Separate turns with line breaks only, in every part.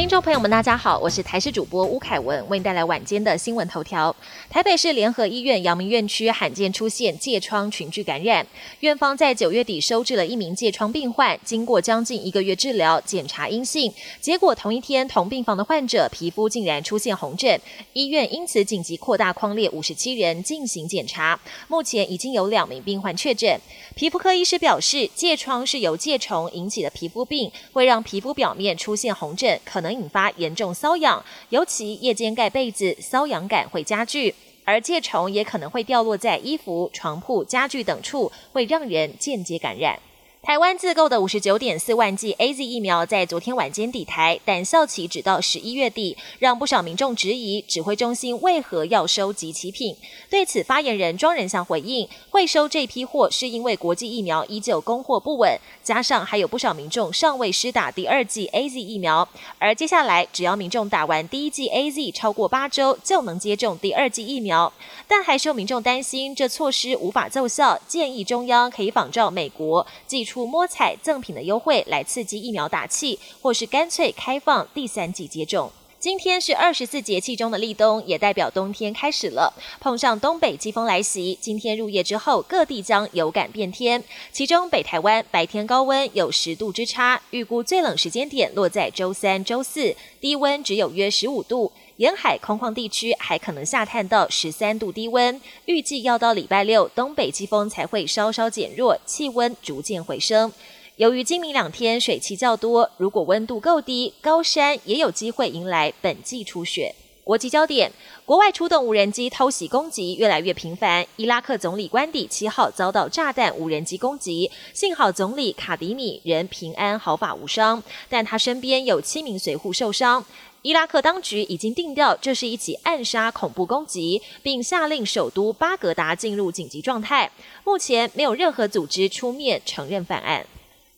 听众朋友们，大家好，我是台视主播吴凯文，为您带来晚间的新闻头条。台北市联合医院阳明院区罕见出现疥疮群聚感染，院方在九月底收治了一名疥疮病患，经过将近一个月治疗，检查阴性，结果同一天同病房的患者皮肤竟然出现红疹，医院因此紧急扩大框列五十七人进行检查，目前已经有两名病患确诊。皮肤科医师表示，疥疮是由疥虫引起的皮肤病，会让皮肤表面出现红疹，可能引发严重瘙痒，尤其夜间盖被子，瘙痒感会加剧。而疥虫也可能会掉落在衣服、床铺、家具等处，会让人间接感染。台湾自购的五十九点四万剂 A Z 疫苗在昨天晚间抵台，但效期只到十一月底，让不少民众质疑指挥中心为何要收集齐品。对此，发言人庄仁祥回应，会收这批货是因为国际疫苗依旧供货不稳，加上还有不少民众尚未施打第二剂 A Z 疫苗，而接下来只要民众打完第一剂 A Z 超过八周，就能接种第二剂疫苗。但还是有民众担心这措施无法奏效，建议中央可以仿照美国寄出摸彩赠品的优惠来刺激疫苗打气，或是干脆开放第三季接种。今天是二十四节气中的立冬，也代表冬天开始了。碰上东北季风来袭，今天入夜之后，各地将有感变天。其中北台湾白天高温有十度之差，预估最冷时间点落在周三、周四，低温只有约十五度。沿海空旷地区还可能下探到十三度低温，预计要到礼拜六，东北季风才会稍稍减弱，气温逐渐回升。由于今明两天水汽较多，如果温度够低，高山也有机会迎来本季初雪。国际焦点：国外出动无人机偷袭攻击越来越频繁。伊拉克总理官邸七号遭到炸弹无人机攻击，幸好总理卡迪米人平安毫发无伤，但他身边有七名随护受伤。伊拉克当局已经定调这是一起暗杀恐怖攻击，并下令首都巴格达进入紧急状态。目前没有任何组织出面承认犯案。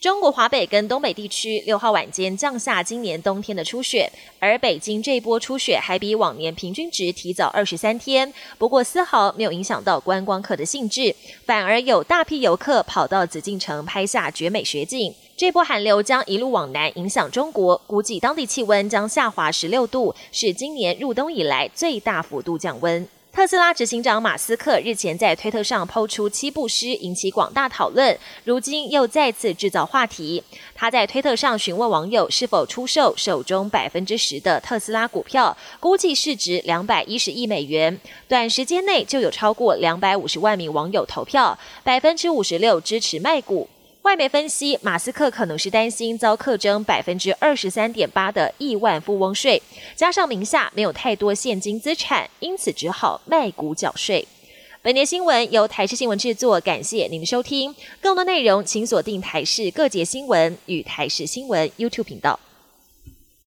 中国华北跟东北地区六号晚间降下今年冬天的初雪，而北京这一波初雪还比往年平均值提早二十三天。不过丝毫没有影响到观光客的兴致，反而有大批游客跑到紫禁城拍下绝美雪景。这波寒流将一路往南影响中国，估计当地气温将下滑十六度，是今年入冬以来最大幅度降温。特斯拉执行长马斯克日前在推特上抛出七步诗，引起广大讨论。如今又再次制造话题。他在推特上询问网友是否出售手中百分之十的特斯拉股票，估计市值两百一十亿美元。短时间内就有超过两百五十万名网友投票，百分之五十六支持卖股。外媒分析，马斯克可能是担心遭课征百分之二十三点八的亿万富翁税，加上名下没有太多现金资产，因此只好卖股缴税。本节新闻由台视新闻制作，感谢您的收听。更多内容请锁定台视各节新闻与台视新闻 YouTube 频道。